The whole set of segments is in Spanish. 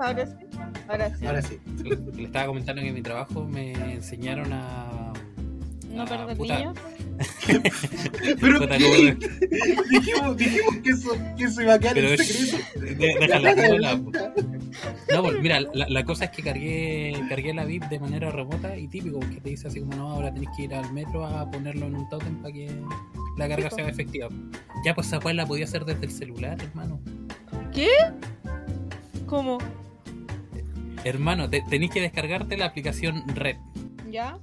Ahora sí. Ahora sí. Ahora sí. Le, le estaba comentando que en mi trabajo me enseñaron a. No perder niños. Pero puta, ¿qué? como- dijimos, dijimos que, eso, que eso iba a quedar Pero en es- secreto. de- déjala, déjala. No, pues mira, la, la cosa es que cargué, cargué la VIP de manera remota y típico, que te dice así como, no, ahora tenés que ir al metro a ponerlo en un totem para que la carga sea efectiva. Ya, pues esa cual la podía hacer desde el celular, hermano. ¿Qué? ¿Cómo? Hermano, te- tenés que descargarte la aplicación Red. ¿Ya?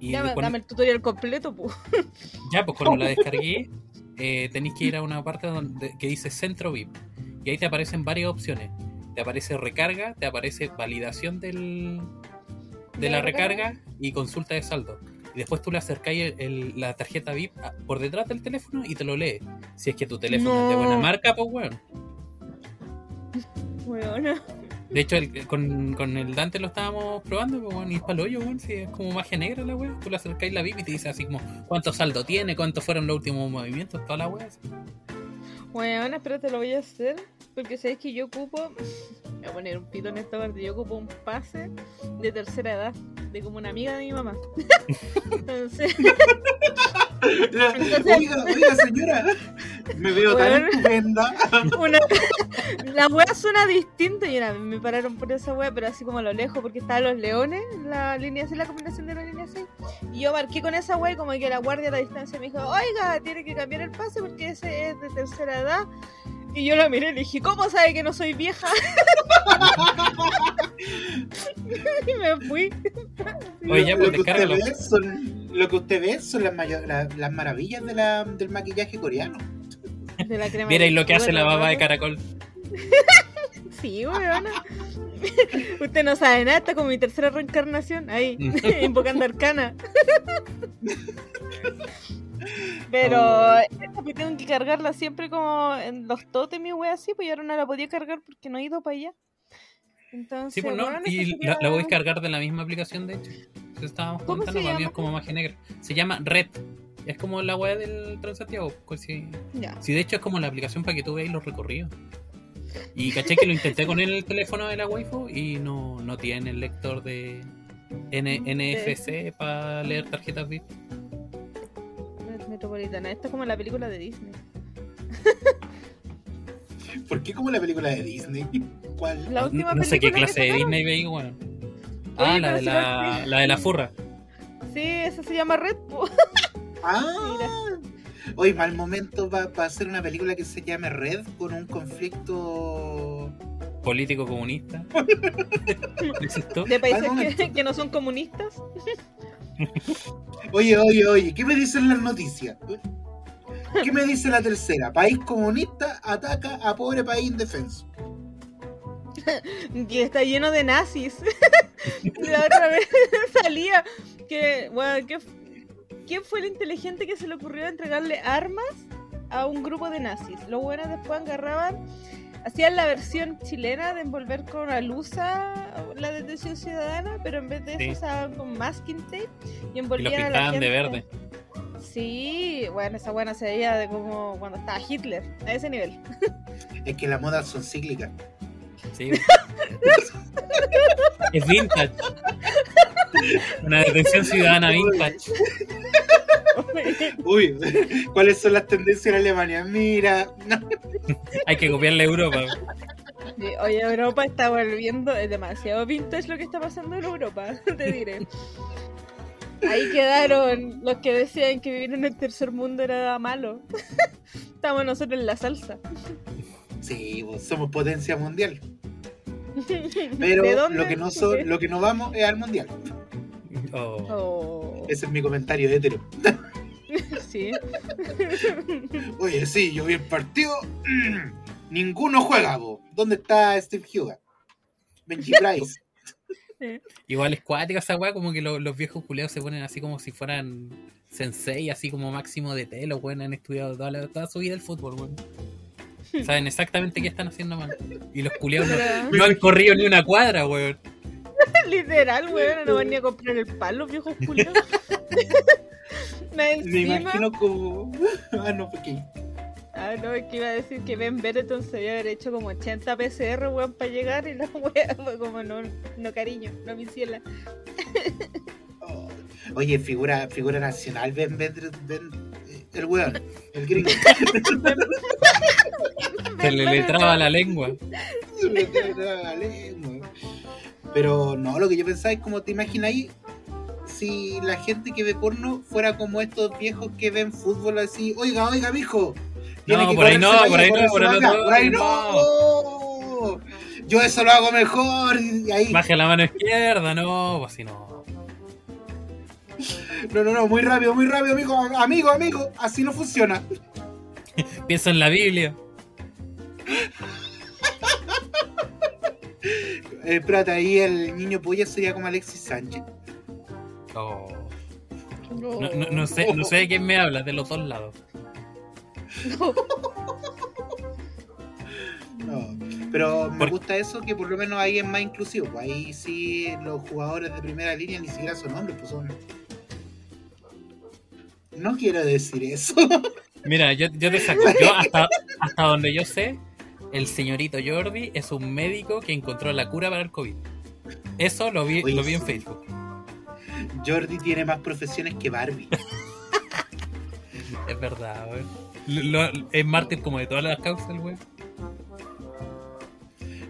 Y Ya, cuando- dame el tutorial completo, pues. ya, pues cuando la descargué, eh, tenéis que ir a una parte donde, que dice Centro VIP. Y ahí te aparecen varias opciones. Te aparece recarga, te aparece validación del, de ¿De la recarga? recarga y consulta de saldo. Y después tú le acercáis el- el- la tarjeta VIP por detrás del teléfono y te lo lee. Si es que tu teléfono es de buena marca, pues bueno. Weona. De hecho, el- con, con el Dante lo estábamos probando, pues bueno, y es para hoyo, weón, si es como magia negra la wea. Tú le acercáis la VIP y te dice así como cuánto saldo tiene, cuántos fueron los últimos movimientos, toda la wea. así. Weona, espérate, lo voy a hacer. Porque sabes que yo ocupo. Voy a poner un pito en esta parte. Yo ocupo un pase de tercera edad. De como una amiga de mi mamá. Entonces, La- Entonces- Oiga, oiga, señora. Me veo tan estupenda. una... la wea suena distinta. Y una vez me pararon por esa wea, pero así como a lo lejos, porque estaban los leones, la línea 6, la combinación de la línea 6. Y yo marqué con esa wea, como que la guardia a la distancia me dijo: Oiga, tiene que cambiar el pase porque ese es de tercera edad. Y yo la miré y le dije: ¿Cómo sabe que no soy vieja? y me fui. Oye, ya, pues lo, que usted descárgalo. ve son, lo que usted ve son las, la- las maravillas de la, del maquillaje coreano. De la crema Mira, y lo que hace la baba de caracol. Sí, weona. Usted no sabe nada, está como mi tercera reencarnación ahí, invocando arcana. Pero Oh. esta tengo que cargarla siempre como en los totems y wea así, pues yo ahora no la podía cargar porque no he ido para allá. Entonces, Sí, pues no, weón, y esto la, la podéis cargar de la misma aplicación, de hecho. Estábamos ¿Cómo comentando, se para mí es como magia negra. Se llama Red. Es como la web del Transantiago. si, si de hecho es como la aplicación para que tú veas los recorridos. Y caché que lo intenté con el teléfono de la waifu y no, no tiene el lector de N- NFC para leer tarjetas VIP. Metropolitana. Esto es como la película de Disney. ¿Por qué como la película de Disney? ¿Cuál? La No, última no sé qué clase de. Disney veis, bueno. Oye, Ah, la de la, la- de la furra. Sí, esa se llama Red. Ah, hoy mal momento para hacer una película que se llame Red con un conflicto. Político comunista. De países que, que no son comunistas. Oye, oye, oye, ¿qué me dicen las noticias? ¿Qué me dice la tercera? País comunista ataca a pobre país indefenso. que está lleno de nazis. la otra vez salía que, bueno, que- ¿quién fue el inteligente que se le ocurrió entregarle armas a un grupo de nazis? Los buenos después agarraban, hacían la versión chilena de envolver con alusa la detención ciudadana, pero en vez de eso Sí. usaban con masking tape y Y los envolvían a la pintaban de gente. verde. Sí, bueno, esa buena se veía de como cuando estaba Hitler, a ese nivel. Es que las modas son cíclicas. Sí. es vintage. Una detención ciudadana vintage. Uy, ¿cuáles son las tendencias en Alemania? Mira, no. Hay que copiarle a Europa. Sí, Oye, Europa está volviendo, es demasiado vintage lo que está pasando en Europa, te diré. Ahí quedaron los que decían que vivir en el tercer mundo era malo. Estamos nosotros en la salsa. Sí, somos potencia mundial. Pero lo que no son, lo que no vamos es al mundial. Oh. Oh, Ese es mi comentario hetero. sí. Oye, sí, yo vi el partido. Ninguno juega, bo. ¿Dónde está Steve Huga? Benji Price. Igual es cuática esa weá, como que lo- los viejos culeados se ponen así como si fueran sensei, así como máximo de té, los weones han estudiado toda, la- toda su vida el fútbol, weón. Saben exactamente qué están haciendo mal. Y los culeados no, han corrido ni una cuadra, weón. literal, weón, no van ni a comprar el pan los viejos culios. Me encima, imagino como. Ah, no, porque. Ah, no, es que iba a decir que Ben Benetton se había haber hecho como 80 PCR, weón, para llegar y la wea fue como, no, no cariño, no mi ciela. Oh. Oye, figura, figura nacional, Ben, Ben, Ben- el weón, el gringo. Se le, le traba la lengua. Se me queda la lengua. Pero no, lo que yo pensaba es como te imagináis si la gente que ve porno fuera como estos viejos que ven fútbol así, oiga, oiga, mijo. No, por ahí no, por ahí no, por otro la por ahí no. Yo eso lo hago mejor. Y ahí, Baje la mano izquierda, no, pues si no. No, no, no, muy rápido, muy rápido, amigo, amigo, amigo, así no funciona. Piensa en la Biblia. Eh, espérate, ahí el niño polla sería como Alexis Sánchez. Oh. No, no, no sé, no sé de quién me hablas, de los dos lados. No, pero me Por- gusta eso que por lo menos ahí es más inclusivo. pues ahí sí los jugadores de primera línea ni siquiera son hombres, pues son. No quiero decir eso. Mira, yo, yo te saco. Yo hasta, hasta donde yo sé, el señorito Jordi es un médico que encontró la cura para el COVID. Eso lo vi, Oye, lo vi en. Facebook. Jordi tiene más profesiones que Barbie. Es verdad, güey. Es mártir como de todas las causas, güey.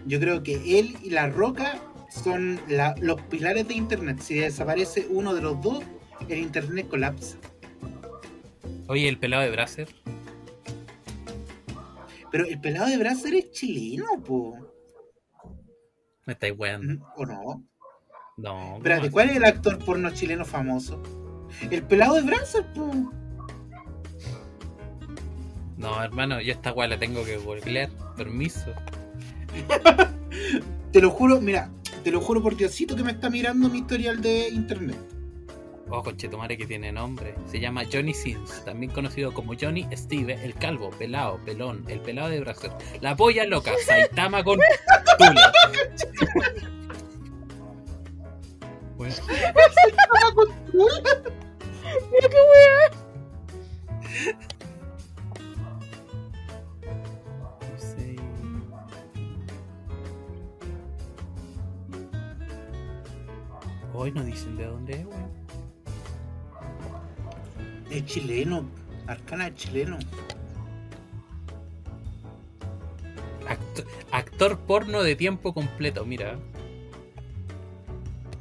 Yo creo que él y la Roca son la- los pilares de Internet. Si desaparece uno de los dos, el Internet colapsa. Oye, el pelado de Brasser. Pero el pelado de Brasser es chileno, po. Me estáis weando. ¿O no? No. Espérate, ¿cómo ¿cuál es el actor porno chileno famoso? El pelado de Brasser, po. No, hermano, yo esta weá la tengo que googlear. Permiso. Te lo juro, mira, te lo juro por Diosito que me está mirando mi historial de internet. Oh, conchetumare que tiene nombre. Se llama Johnny Sins, también conocido como Johnny Steve, el calvo, pelado, pelón, el pelado de Brasil. La polla loca, Saitama con tula. Bueno, Mira qué wea. Hoy no dicen de dónde es, weón. Es chileno, Arcana es chileno. Acto- actor porno de tiempo completo, mira.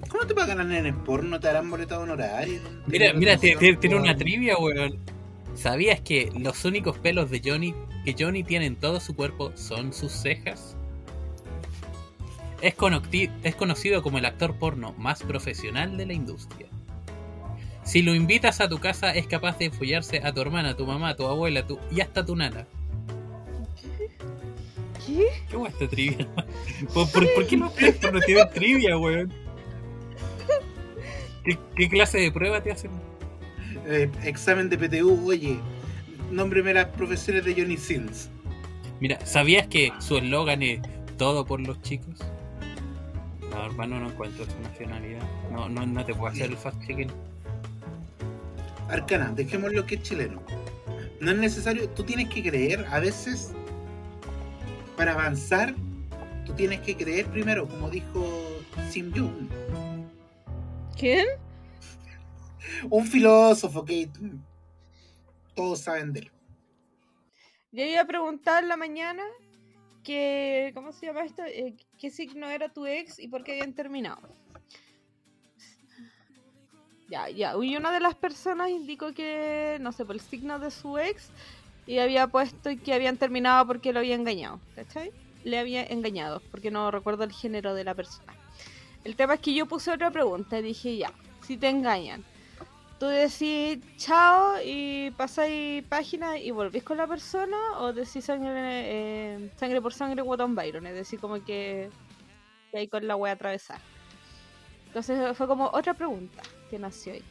¿Cómo te pagan en el porno? ¿Te harán boleto honorario? Mira, mira, ¿Tienes tiene, una trivia, weón. ¿Sabías que los únicos pelos de Johnny que Johnny tiene en todo su cuerpo son sus cejas? Es conocido como el actor porno más profesional de la industria. Si lo invitas a tu casa, es capaz de follarse a tu hermana, tu mamá, tu abuela tu, y hasta tu nana. ¿Qué? ¿Qué guay esta trivia? ¿Por, por, por qué los actores no tienen trivia, weón? ¿Qué, qué clase de prueba te hacen? Eh, examen de PTU, oye, nómbreme las profesiones de Johnny Sins. Mira, ¿sabías que su eslogan es todo por los chicos? No, hermano, no encuentro su nacionalidad. No, no, no te puedo hacer el fast checking. Arcana, dejemos lo que es chileno. No es necesario, tú tienes que creer, a veces, para avanzar, tú tienes que creer primero, como dijo Sim Jung, ¿Quién? un filósofo que todos saben de él. Yo iba a preguntar en la mañana que, ¿cómo se llama esto? Eh, ¿Qué signo era tu ex y por qué habían terminado? Ya, ya. Y una de las personas indicó que, no sé, por el signo de su ex y había puesto que habían terminado porque lo había engañado, ¿cachai? Le había engañado, porque no recuerdo el género de la persona. El tema es que yo puse otra pregunta y dije, ya, si te engañan, tú decís chao y pasáis página y volvís con la persona o decís sangre, eh, sangre por sangre Waton Byron, es decir, como que, que hay con la wea atravesar. Entonces fue como otra pregunta que nació ahí.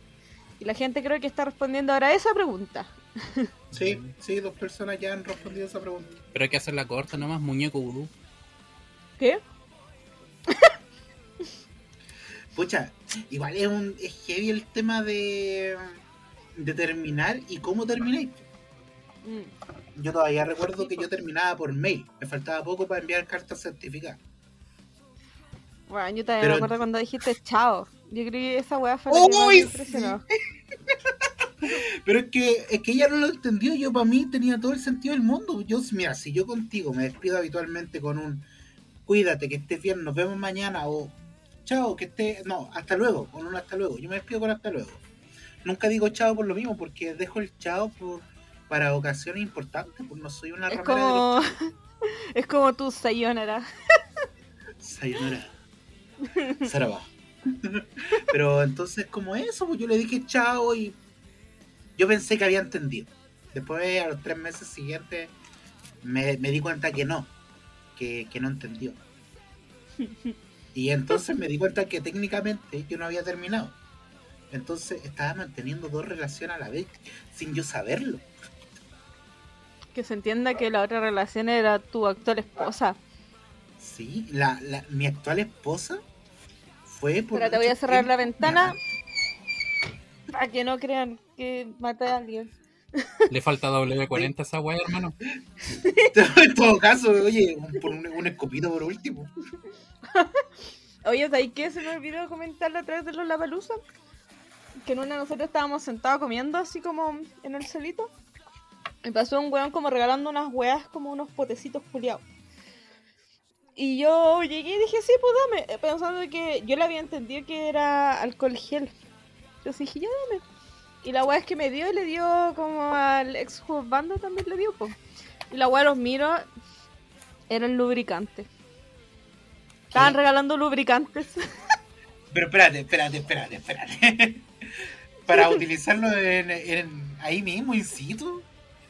Y la gente creo que está respondiendo ahora a esa pregunta. Sí, sí, dos personas ya han respondido esa pregunta. Pero hay que hacerla corta nomás, muñeco vudú. ¿Qué? Pucha, igual es un es heavy el tema de, de terminar y cómo termináis. Mm. yo todavía recuerdo que yo terminaba por mail. Me faltaba poco para enviar cartas certificadas. Bueno, yo también Pero- me acuerdo cuando dijiste chao. Yo creo que esa weá fue la que ¡Uy, más me sí! Pero es que, es que ella no lo entendió. Yo, para mí, tenía todo el sentido del mundo. Yo, mira, si yo contigo me despido habitualmente con un cuídate, que estés bien, nos vemos mañana, o chao, que esté. No, hasta luego, con un hasta luego. Yo me despido con hasta luego. Nunca digo chao por lo mismo, porque dejo el chao por, para ocasiones importantes, pues no soy una Es de como. los es como tu sayonara. Sayonara. Saraba. Pero entonces, como eso, pues yo le dije chao y yo pensé que había entendido. Después, a los tres meses siguientes, me, me di cuenta que no, que, que no entendió. Y entonces me di cuenta que técnicamente yo no había terminado. Entonces estaba manteniendo dos relaciones a la vez, sin yo saberlo. Que se entienda que la otra relación era tu actual esposa. Sí, la, la, mi actual esposa fue por. Pero te voy a cerrar la ventana para que no crean que maté a alguien. Le falta W40 a esa weá, hermano. en todo caso, oye, un, por un, un escopito por último. Oye, ¿sabes qué? Se me olvidó comentarlo a través de los Lavalusa. Que en una de nosotros estábamos sentados comiendo así como en el solito. Y pasó un weón como regalando unas weas como unos potecitos culiados. Y yo llegué y dije, sí, pues dame. eh, Pensando que yo le había entendido que era alcohol gel. Entonces dije, ya dame. Y la wea es que me dio y le dio como al ex banda también le dio, pues. Y la wea los miro, era el lubricante. Estaban ¿Qué? regalando lubricantes. Pero espérate, espérate, espérate, espérate. Para utilizarlo en, en- ahí mismo, in situ.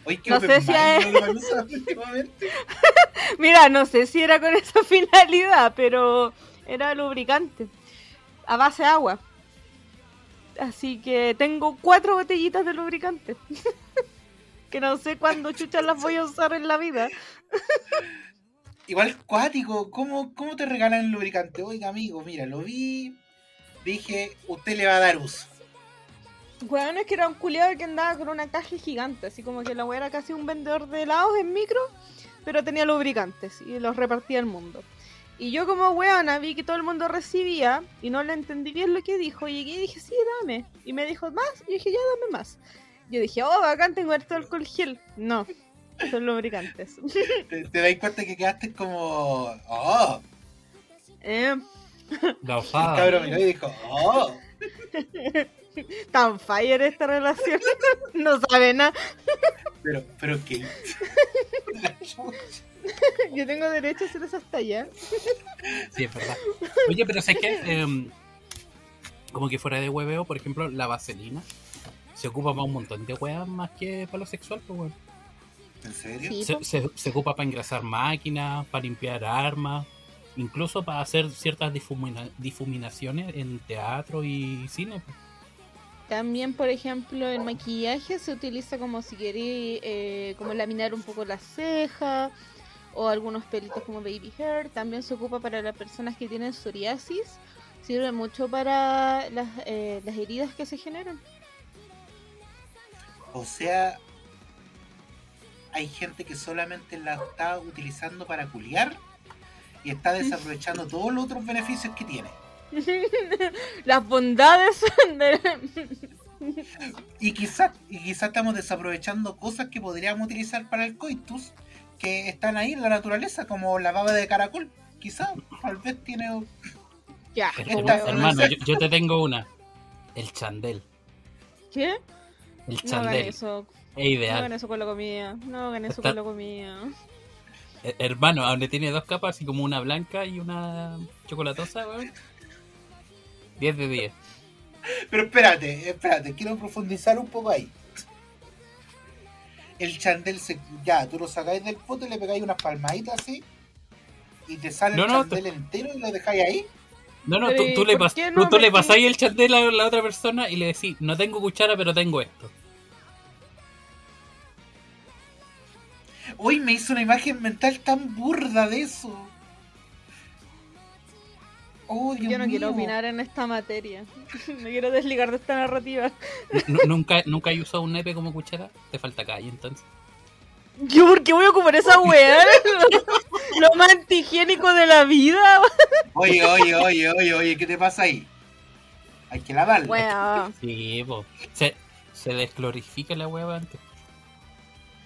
Oye, No sé si últimamente. Mira, no sé si era con esa finalidad, pero era lubricante. A base de agua. Así que tengo cuatro botellitas de lubricante. que no sé cuándo chuchas las voy a usar en la vida. Igual cuático, ¿cómo, ¿cómo te regalan el lubricante? Oiga, amigo, mira, lo vi. Dije, usted le va a dar uso. Bueno, es que era un culiado que andaba con una caja gigante, así como que la wea era casi un vendedor de helados en micro, pero tenía lubricantes y los repartía al mundo. Y yo como weona vi que todo el mundo recibía y no le entendí bien lo que dijo, y llegué y dije, sí, dame. Y me dijo, ¿más? Y dije, ya, dame más. Yo dije, oh, bacán, tengo harto alcohol gel. No, son lubricantes. Te, te das cuenta que quedaste como. ¡Oh! eh, La El osada. cabrón miró y dijo, ¡Oh! tan fire esta relación. no sabe nada. Pero, pero que. Yo tengo derecho a hacer esas tallas. Sí, es verdad. Oye, pero sé que em, como que fuera de hueveo, por ejemplo, la vaselina se ocupa para un montón de weas más que para lo sexual, pues weón. ¿En serio? Sí, Se, se- se ocupa para engrasar máquinas, para limpiar armas, incluso para hacer ciertas difumina- difuminaciones en teatro y cine. pues. También, por ejemplo, el maquillaje se utiliza como si queréis eh, como laminar un poco la ceja o algunos pelitos como baby hair. También se ocupa para las personas que tienen psoriasis. Sirve mucho para las, eh, las heridas que se generan. O sea, hay gente que solamente la está utilizando para culiar y está desaprovechando todos los otros beneficios que tiene. las bondades de... Y quizás y quizás estamos desaprovechando cosas que podríamos utilizar para el coitus que están ahí en la naturaleza, como la baba de caracol. Quizás, tal vez tiene. Ya, Esta- hermano, yo, yo te tengo una. El chandel. ¿Qué? El No hagan chandel. eso. es No ideal. hagan eso con la comida. No hagan eso Está- con la comida. Eh, Hermano, donde tiene dos capas, así como una blanca y una chocolatosa, weón. 10 de 10. Pero espérate, espérate, quiero profundizar un poco ahí. El chandel se. Ya, tú lo sacáis del pote y le pegáis unas palmaditas así. Y te sale No, el no, chandel entero y lo dejáis ahí. No, no, tú, ¿y tú le, pas- no tú le pasáis el chandel a la otra persona y le decís, no tengo cuchara, pero tengo esto. Hoy me hizo una imagen mental tan burda de eso. Oh, Dios Yo no quiero opinar en esta materia. Me quiero desligar de esta narrativa. Nu- nunca, nunca he usado un nepe como cuchara, te falta calle entonces. Yo, ¿por qué voy a ocupar esa weá? Lo más antihigiénico de la vida. Oye, oye, oye, oye, oye, ¿qué te pasa ahí? Hay que lavarla. Weá. Sí, po. Se, se desclorifica la hueva antes.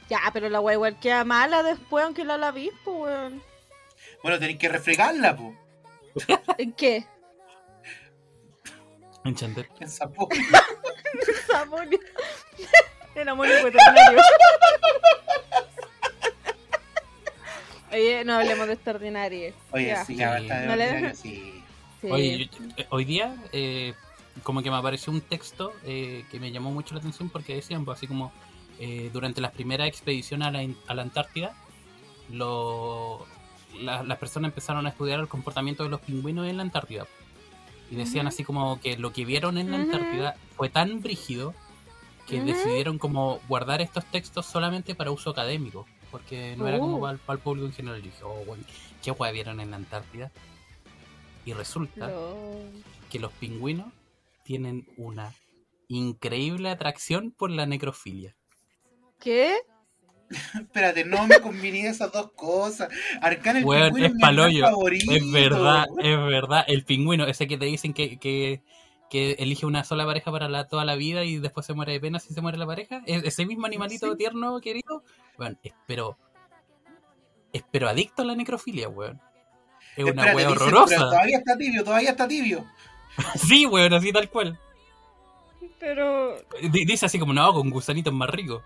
Ya, pero la weá igual queda mala después, aunque la lavis, pues, weón. Bueno, tenés que refregarla, po. ¿En qué? En Chandel. En sapón. Amonio. El amonio veterinario. Oye, no hablemos de extraordinario. Oye, Ya. sí, ya basta de No le- ordinario, sí. Sí. Oye, yo- eh, hoy día eh, como que me apareció un texto eh, que me llamó mucho la atención porque decían, pues así como eh, durante las primeras expediciones a la, a la Antártida, lo- la- las personas empezaron a estudiar el comportamiento de los pingüinos en la Antártida. Y decían así como que lo que vieron en la. Antártida fue tan brígido que decidieron como guardar estos textos solamente para uso académico. Porque no era como Uh. para, el- para el público en general. Y dije, oh, bueno, ¿qué hueá vieron en la Antártida? Y resulta que los pingüinos tienen una increíble atracción por la necrofilia. ¿Qué? Espérate, no me combiné esas dos cosas. Arcana el pingüino es mi paloyo. favorito. Es verdad, es verdad. El pingüino, ese que te dicen que, que, que elige una sola pareja para la, toda la vida y después se muere de pena si se muere la pareja. Ese mismo animalito Sí. tierno, querido. Bueno, espero. Espero adicto a la necrofilia, weón. Es una Espérate, wea horrorosa. pero todavía está tibio, todavía está tibio. Sí, weón, así tal cual. Pero. D- Dice así como, no, con gusanitos más ricos.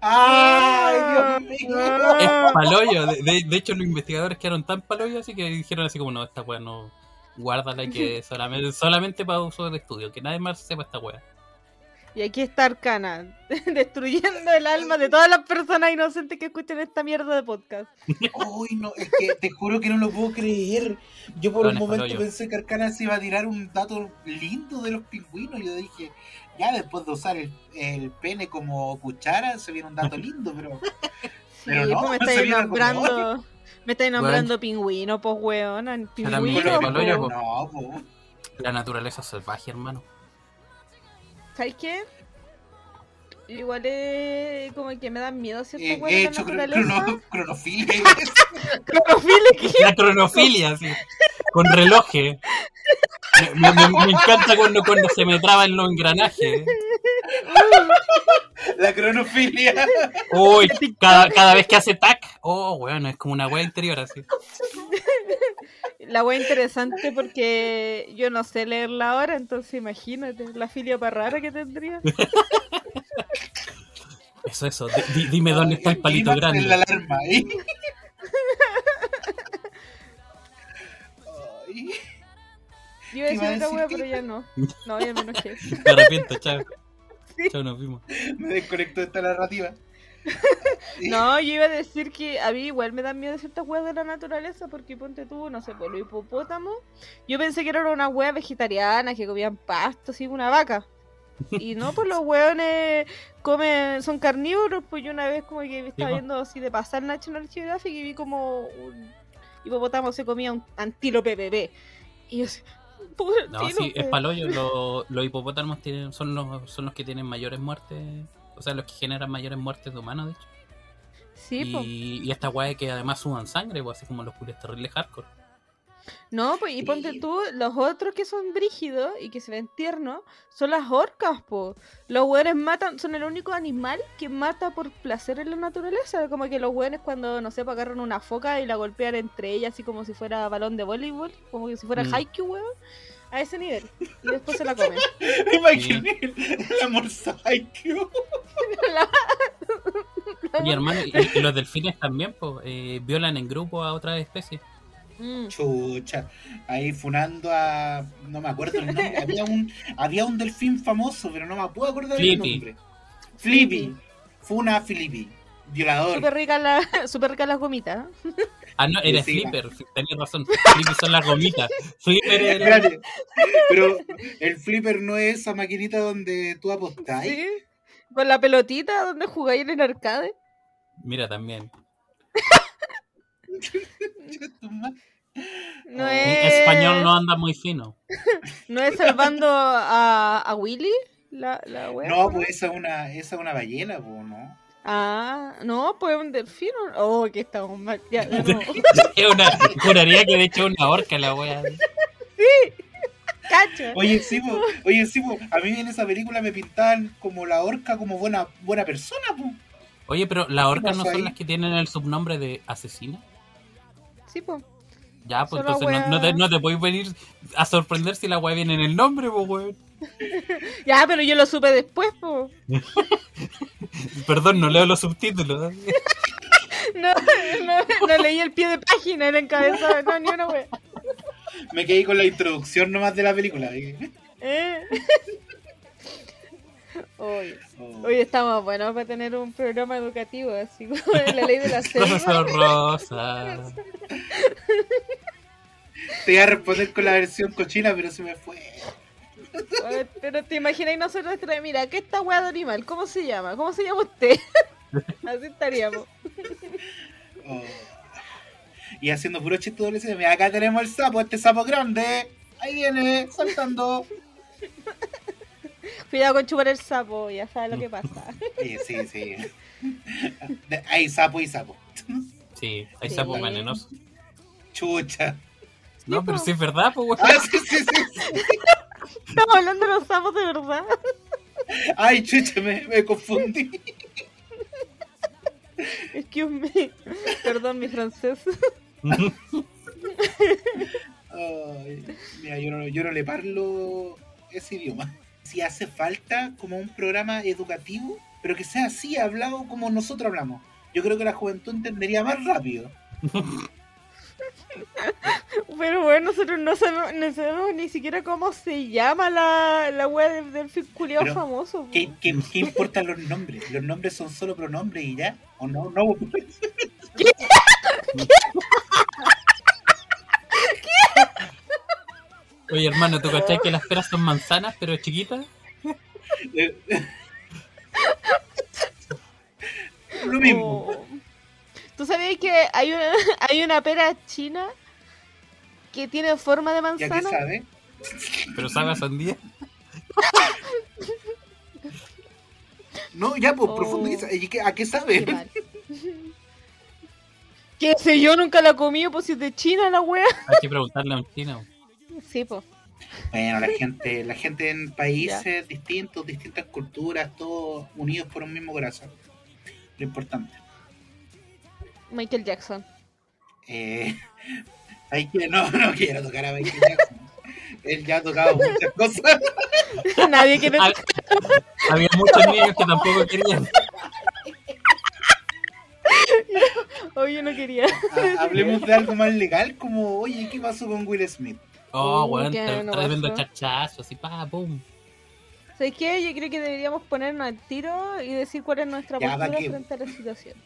¡Ay, Dios mío! Es Ah. paloyo. De, de- de hecho, los investigadores quedaron tan paloyos así que dijeron así como, no, esta weá no. Guárdala que solamente, solamente para uso de estudio, que nadie más sepa esta weá. Y aquí está Arcana, destruyendo el alma de todas las personas inocentes que escuchen esta mierda de podcast. Uy, no, es que te juro que no lo puedo creer. Yo por un momento pensé que Arcana se iba a tirar un dato lindo de los pingüinos. Yo dije, ya después de usar el, el pene como cuchara, se viene un dato lindo, pero. Sí, Pero no, pues me estáis nombrando. Me estáis nombrando pingüino, pues weón. Pingüino. po. No, po. La naturaleza salvaje, hermano. ¿Sabes qué? Igual es como que me dan miedo ciertas Eh, he la hecho naturaleza. crono- cronofilia. Cronofilia, ¿qué? La cronofilia, sí. Con relojes. Me, me- me encanta cuando, cuando se me traban los engranajes. La cronofilia. Uy, cada, cada vez que hace tac, oh, weón, es como una wea interior así. La wea interesante porque yo no sé leerla ahora, entonces imagínate la filia para rara que tendría. Eso, eso. Di- di- dime dónde está el palito grande. La alarma ahí. Yo iba a ¿Qué iba a decir otra wea, pero ya no. No, ya me enojé. Me arrepiento, chao. Sí. Chao, nos vimos. Me desconectó de esta narrativa. No, yo iba a decir que a mí igual me dan miedo ciertas weas de la naturaleza porque ponte tú, no sé, por los hipopótamos. Yo pensé que era una wea vegetariana, que comían pasto, así una vaca. Y no, pues los hueones comen, son carnívoros, pues yo una vez como que estaba po. viendo así de pasar National Geographic y vi como un hipopótamo se comía un antílope bebé. Y yo así, pobre No, sí, antílope. es paloyo. Los, los hipopótamos tienen, son, los, son los que tienen mayores muertes. O sea, los que generan mayores muertes de humanos, de hecho. Sí, po. y, y esta weá que además sudan sangre, pues así como los culios terribles hardcore. No, pues y ponte tú, los otros que son brígidos y que se ven tiernos son las orcas, po. Los hueones matan, son el único animal que mata por placer en la naturaleza. Como que los hueones cuando, no sé, pues, agarran una foca y la golpean entre ellas así como si fuera balón de voleibol, como que si fuera Mm. haiku, weón. A ese nivel. Y después se la comen. Me imaginé el amor Psycho. Y hermano, y, y los delfines también, pues, eh, violan en grupo a otras especies. Mm. Chucha, ahí funando a. No me acuerdo el nombre. Había un, había un delfín famoso, pero no me puedo acordar el nombre. Flippy. Funa Flippy. Violador. Súper rica la, súper rica las gomitas. Ah, no, eres Sí, Flipper, tenías razón. Flipper son las gomitas. Flipper es la- Espérate, pero el flipper no es esa maquinita donde tú apostás. Sí. Con la pelotita donde jugáis en el arcade. Mira también. No Oh. Es. español no anda muy fino. ¿No es salvando a, a Willy? La, la wea, No, ¿no? pues esa es una, esa es una ballena, pues, ¿no? Ah, no, pues un delfín. Oh, que estamos mal. Ya, nuevo. Es una, juraría que de hecho una orca la wea. Cacho. Oye, sí, po, oye, sí, po, a mí en esa película me pintaban como la orca como buena, buena persona, po. Oye, pero las orcas no son ahí? las que tienen el subnombre de asesina. Sí, pues. Ya, pues entonces no, no te, no te puedes venir a sorprender si la wea viene en el nombre, pues weón. Ya, pero yo lo supe después, pues. Perdón, no leo los subtítulos. No, no, no leí el pie de página, era encabezado. No, ni una wea. Me quedé con la introducción nomás de la película. Eh. Oye, oh. hoy estamos buenos para tener un programa educativo, así como la ley de la selva. horrorosas. Te iba a responder con la versión cochina, pero se me fue. Pero te imaginas nosotros trae, mira, ¿qué esta weá de animal? ¿Cómo se llama? ¿Cómo se llama usted? Así estaríamos. Oh. Y haciendo puro chiste doble acá tenemos el sapo, este sapo grande. Ahí viene, saltando. Cuidado con chupar el sapo, ya sabes lo que pasa. Sí, sí, sí. Hay sapo y sapo. Sí, hay Sí. sapos venenosos. Chucha. No, pero sí es verdad, pues. Ah, sí, sí, sí. Estamos hablando de los sapos de verdad. Ay, chucha, me, me confundí. Excuse me. Perdón, mi francés. Ay, mira, yo no, yo no le parlo ese idioma. Si hace falta como un programa educativo, pero que sea así, hablado como nosotros hablamos. Yo creo que la juventud entendería más rápido. Pero bueno, nosotros no sabemos, no sabemos ni siquiera cómo se llama la, la wea del, del Pero, famoso. ¿Qué, qué, qué importan los nombres? Los nombres son solo pronombres y ya. ¿O no? No. Oye, hermano, ¿tú cachai que las peras son manzanas, pero chiquitas? Lo mismo. Oh. ¿Tú sabías que hay una, hay una pera china que tiene forma de ¿Ya que manzana? sabe? Pero sabe a sandía. No, ya, pues Oh. profundiza. ¿Y qué- ¿A qué Qué sabe? mal. ¿Qué sé yo? Nunca la he comido, pues si es de China la wea. Hay que preguntarle a un chino. Sí, pues. Bueno, la gente, la gente en países distintos, distintas culturas, todos unidos por un mismo corazón. Lo importante. Michael Jackson. Eh, hay que, no, no quiero tocar a Michael Jackson. Él ya ha tocado muchas cosas. Nadie quiere. Hab- Había muchos niños que tampoco querían. Oye, yo no quería. Ha- Hablemos de algo más legal, como, oye, ¿qué pasó con Will Smith? Oh, Uh, weón, qué tre- no tremendo chachazo, así, pa, pum. ¿Sabes qué? Yo creo que deberíamos ponernos al tiro y decir cuál es nuestra Ya, ¿pa' postura frente a la situación.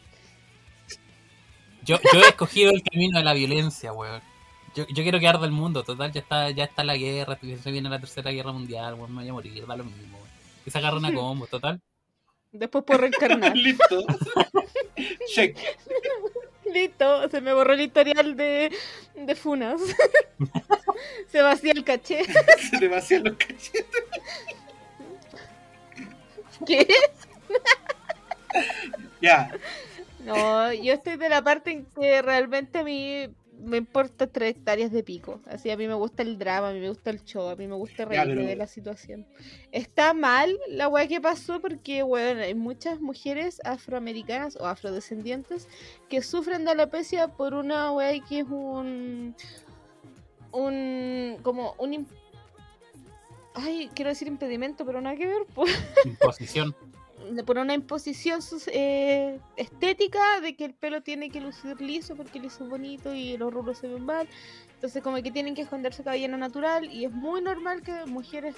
Yo, yo he escogido el camino de la violencia, weón. Yo, yo quiero que arda el mundo, total, ya está, ya está la guerra, se viene la tercera guerra mundial, weón, me voy a morir, da lo mismo, weón. Que se agarra una combo, total. Después por reencarnar. Listo. Check. Listo, se me borró el historial de, de Funas. se vacía el caché. Se le vacían los cachetes. ¿Qué? Ya. No, yo estoy de la parte en que realmente a mí me importa tres hectáreas de pico. Así a mí me gusta el drama, a mí me gusta el show, a mí me gusta reírme pero- de la situación. Está mal la weá que pasó porque, bueno, hay muchas mujeres afroamericanas o afrodescendientes que sufren de alopecia por una weá que es un... un... como un... Ay, quiero decir impedimento, pero nada que ver, pues Imposición. por una imposición eh, estética de que el pelo tiene que lucir liso porque liso es bonito y los rulos se ven mal. Entonces como que tienen que esconderse cabellera natural y es muy normal que mujeres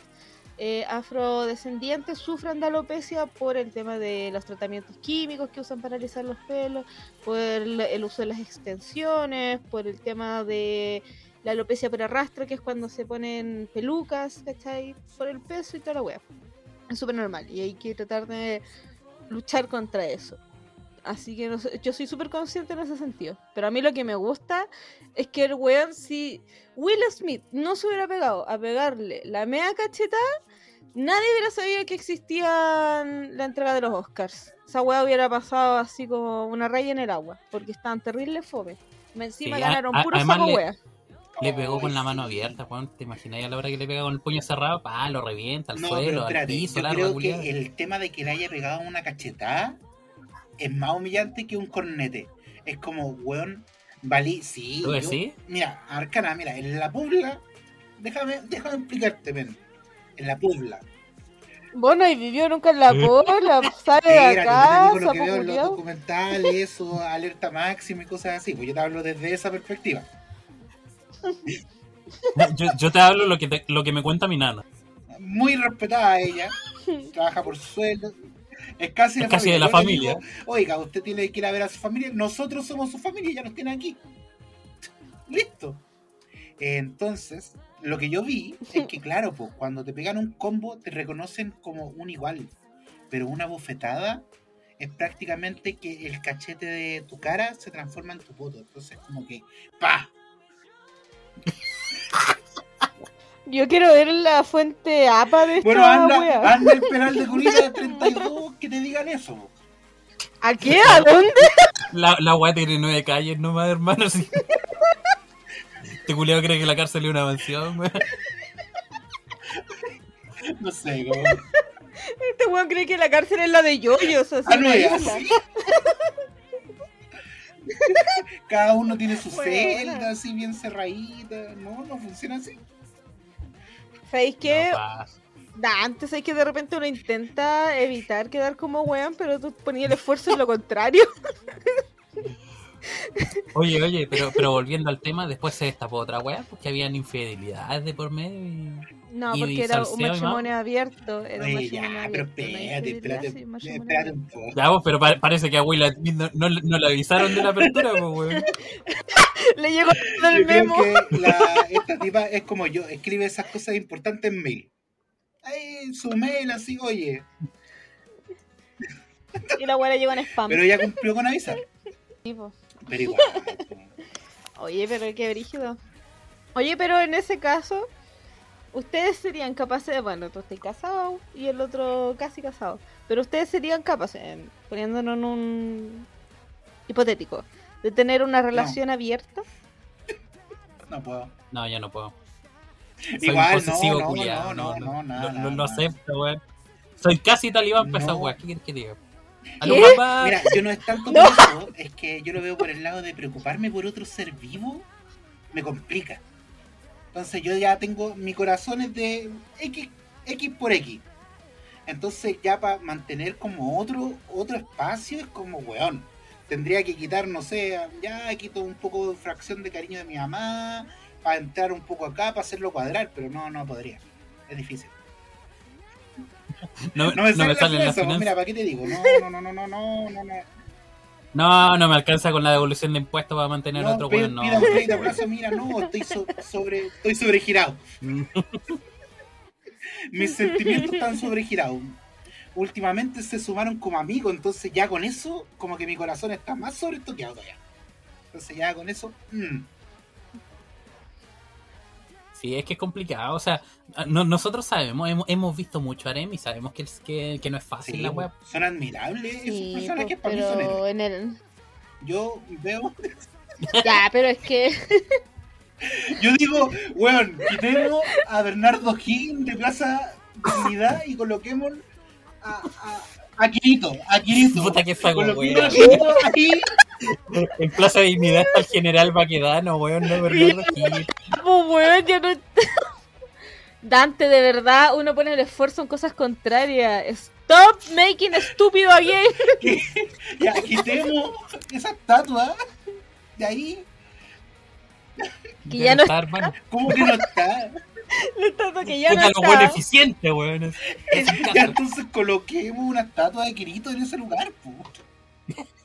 eh, afrodescendientes sufran de alopecia por el tema de los tratamientos químicos que usan para alisar los pelos, por el, el uso de las extensiones, por el tema de la alopecia por arrastre, que es cuando se ponen pelucas, ¿cachai? Por el peso y toda la wea. Es súper normal y hay que tratar de luchar contra eso. Así que no sé, yo soy súper consciente en ese sentido. Pero a mí lo que me gusta es que el weón, si Will Smith no se hubiera pegado a pegarle la mea cachetada, nadie hubiera sabido que existía la entrega de los Oscars. Esa weá hubiera pasado así como una raya en el agua, porque estaban terribles fome. Encima Sí, ganaron a- a- puro además saco le-. Le pegó con la mano abierta, weón. ¿Te imaginas a la hora que le pega con el puño cerrado? Pa, lo revienta al No, suelo, pero al piso, yo la creo culiada. que el tema de que le haya pegado una cachetada es más humillante que un cornete. Es como, weón, valí, sí. ¿Tú yo- decís? Mira, Arcana, mira, en la Puebla, déjame, déjame explicarte, men. En la Puebla. Bueno, y vivió nunca en la pola, sale de acá, yo te digo lo que veo en los documentales, eso, alerta máxima y cosas así. Pues yo te hablo desde esa perspectiva. Yo, yo te hablo lo que, te- lo que me cuenta mi nana. Muy respetada ella, trabaja por sueldo. Es casi, Es casi de la familia. digo, Oiga, usted tiene que ir a ver a su familia. Nosotros somos su familia y ya nos tiene aquí. Listo. Entonces, lo que yo vi es que, claro, pues, cuando te pegan un combo, te reconocen como un igual. Pero una bofetada es prácticamente que el cachete de tu cara se transforma en tu poto. Entonces, como que, ¡pa! Yo quiero ver la fuente APA de esta Bueno, anda, wea. anda el penal de Curita 32 que te digan eso. ¿A qué? ¿A dónde? La, la weá tiene nueve calles nomás, hermano. sí. Este culiao cree que la cárcel es una mansión, weón. No sé, como... Este weón cree que la cárcel es la de yoyos, así. Ah, no es así. Cada uno tiene su Bueno. celda así bien cerradita. No, no funciona así. ¿Sabéis qué? No antes hay que de repente uno intenta evitar quedar como weón, pero tú ponías el esfuerzo en lo contrario. Oye, oye, pero, pero volviendo al tema, después se destapó otra weá, porque habían infidelidades de por medio y... No, Y porque era un matrimonio abierto. Era un matrimonio ya, pero abierto. espérate, espérate, un poco. Ya, vos, pero pa- parece que a Will Smith no, no, no le avisaron de la apertura, pues, weón. Le llegó el Yo creo memo. que la, esta tipa es como yo, escribe esas cosas importantes en mail. Ahí su mail así, oye, Y la le llegó en spam. pero ya cumplió con avisar. Sí. Pero igual. Oye, pero qué brígido. Oye, pero en ese caso, ustedes serían capaces de. Bueno, tú estás casado y el otro casi casado. Pero ustedes serían capaces, poniéndonos en un hipotético, de tener una relación abierta. No puedo. No, ya no puedo. Soy Igual, no, no, culiao, no, no, no, nada, Lo, acepto, weón. Soy casi talibán para esa No. weá, ¿qué quieres que diga? Mira, yo no es tanto No. por eso, es que yo lo veo por el lado de preocuparme por otro ser vivo, me complica. Entonces yo ya tengo, mi corazón es de X, X por X. Entonces ya para mantener como otro, otro espacio es como weón. Tendría que quitar, no sé, ya quito un poco de fracción de cariño de mi mamá, para entrar un poco acá, para hacerlo cuadrar, pero no, no podría. Es difícil. no, No me no me salen las finanzas. Mira, ¿para qué te digo? No, no, no, no, no, no, no. no. No, no me alcanza con la devolución de impuestos para mantener No, otro weón, no. pida un crédito a plazo, mira, no, estoy, so- sobre, estoy sobregirado. Mis sentimientos están sobregirados. Últimamente se sumaron como amigos, entonces ya con eso, como que mi corazón está más sobreestoqueado todavía. Entonces ya con eso, mm, Sí, es que es complicado. O sea, no- nosotros sabemos, hemos, hemos visto mucho harem y sabemos que, es- que, que no es fácil sí, la web. son admirables esos Sí, personajes po, para mí son en el. Yo veo, Ya, pero es que. yo digo, weón, quitemos a Bernardo Gin de Plaza Dignidad y coloquemos a, a, a Quirito, a Quirito. Puta que weón. Quirito ahí En Plaza de Dignidad está el general Baquedano, weón, no Bernardo Gil. Pues weón, yo no. Dante, de verdad, uno pone el esfuerzo en cosas contrarias. Stop making estúpido again. Ya, quitemos esa estatua de ahí. Que ya no está, hermano. ¿Cómo que no está? La estatua que ya Puta, no lo bueno está. eficiente, weón. Es- es Ya entonces coloquemos una estatua de Quirito en ese lugar. po.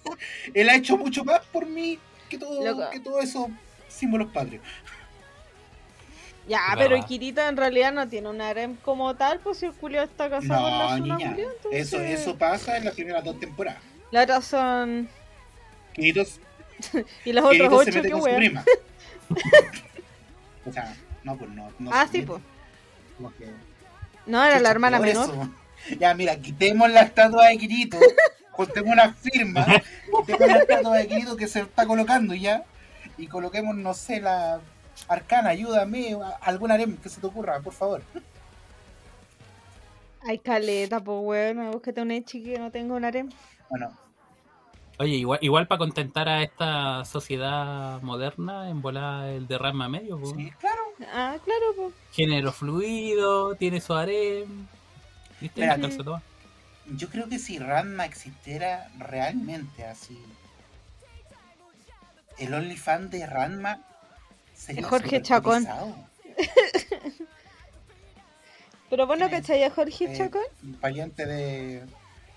Él ha hecho mucho más por mí que todo, que todos esos símbolos patrios. Ya, pero. Kirita en realidad no tiene un harem como tal, pues si el Julio está casado con la No, niña. Julio, entonces... Eso, eso pasa en las primeras dos temporadas. Las otras son... Quirito, Y las otras Quirito se ocho, mete qué con prima. o sea, no, pues no. no Ah, se sí, pues. Como que No, era la hermana menor. eso. Ya, mira, quitemos la estatua de Kirito, contemos una firma, quitemos la estatua de Kirito que se está colocando ya, y coloquemos, no sé, la arcana, ayúdame, a- algún harem que se te ocurra, por favor. Ay, caleta, pues weón. Búscate un Echi que no tenga un harem. Bueno, Oye, igual, igual para contentar a esta sociedad moderna, en volar el derrama medio, po. sí, claro. Ah, claro, pues. género fluido, tiene su harem. ¿Viste? Mira. Yo creo que si Ranma existiera realmente así, el OnlyFans de Ranma sería Jorge Chacón. Pero bueno. ¿cachai a Jorge Eh, Chacón? pariente de,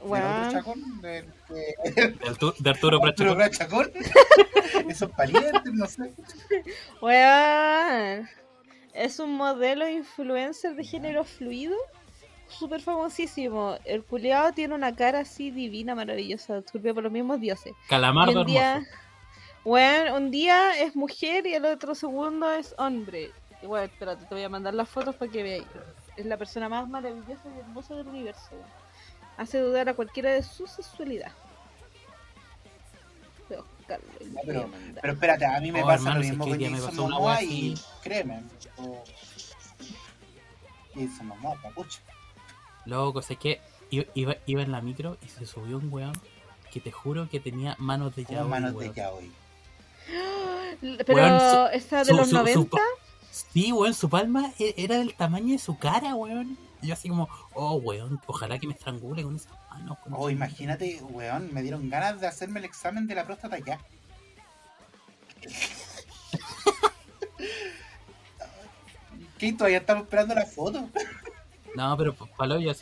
Weón. Chacón, de, de- De Artu- de Arturo Prat Arturo. Esos parientes, no sé. Weón. Es un modelo influencer de género fluido. Súper famosísimo. El culiao tiene una cara así divina, maravillosa. Turbia por los mismos dioses. Calamardo un día, hermoso. bueno, un día es mujer y el otro segundo es hombre. Y bueno, espérate, te voy a mandar las fotos para que veáis. Es la persona más maravillosa y hermosa del universo. weón. Hace dudar a cualquiera de su sexualidad. Pero- espérate, a mí me Oh, pasa hermano, lo mismo que con Jason Momoa y créeme. o- Jason Momoa, papucha. Loco, sé que iba, iba, iba en la micro y se subió un weón que te juro que tenía manos de yaoi. manos weón. de yaoi. Pero Weón, su- esta de su- los su- su 90, pa- Sí, weón, su palma e- era del tamaño de su cara, weón. Y yo así como, oh, weón, ojalá que me estrangule con esas manos. con Oh, imagínate, weón, me dieron ganas de hacerme el examen de la próstata ya. ¿Qué? Todavía estamos esperando la foto. No, pero palo. La-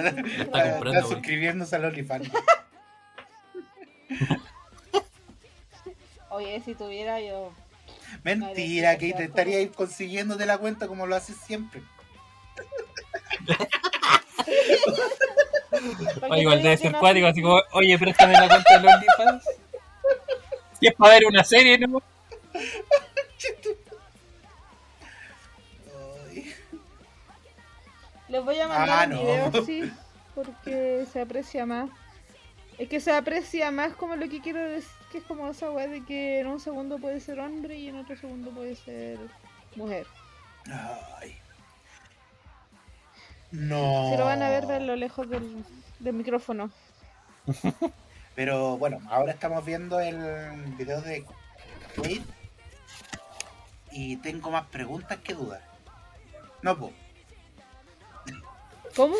la- está güey. suscribiéndose al OnlyFans. Oye, si tuviera yo. Mentira, que estaría ir consiguiéndote la cuenta como lo haces siempre. Oye, igual debe ser cuático, así como, oye, préstame la cuenta de los OnlyFans. Si es para ver una serie, ¿no? Les voy a mandar Ah, un no. video así porque se aprecia más. Es que se aprecia más como lo que quiero decir, que es como esa weá de que en un segundo puede ser hombre y en otro segundo puede ser mujer. ay. No. Si lo van a ver, verlo lejos del, del micrófono. Pero bueno, ahora estamos viendo el video de Quaid y tengo más preguntas que dudas. No, po. ¿Cómo?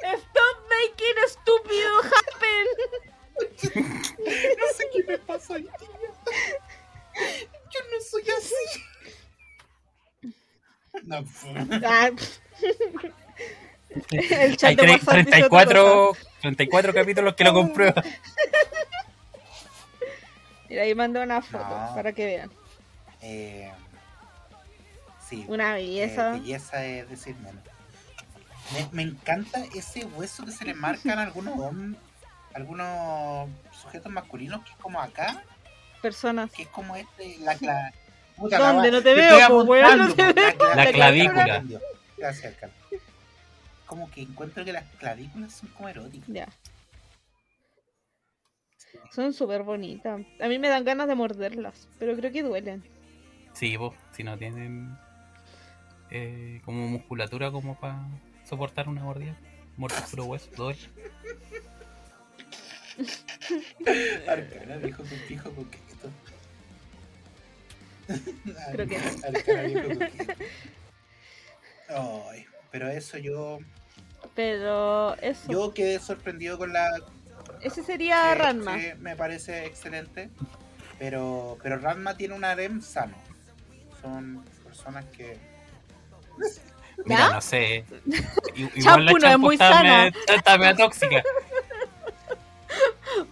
Stop making stúpido happen. No sé qué me pasa hoy día. Yo no soy así. No, po. Ah. El chat Hay de tre- WhatsApp dice otra 34, 34 capítulos que lo comprueban. Mira, ahí mandé una foto No. para que vean. Eh, sí. Una eh, belleza. belleza es decir menos. Me, me encanta ese hueso que se le marcan a algunos algunos sujetos masculinos que es como acá, Personas. que es como este, la Puta, ¿Dónde? la- No te veo, po, weón, no apuntando, te veo. La clavícula. Gracias, Carlos. Como que encuentro que las clavículas son como eróticas. Ya. Son súper bonitas. A mí me dan ganas de morderlas, pero creo que duelen. Sí, vos, si no tienen eh, como musculatura como para soportar una mordida. Muerto puro hueso, doy. Arcana dijo con fijo coqueto. Creo que no. Arcana dijo coqueto. Ay, pero eso yo Pero eso. yo quedé sorprendido con la Ese sería Ranma. sí, me parece excelente pero pero Ranma tiene un harem sano son personas que Mira, no sé. I- Champu no es muy sana. Está media tóxica.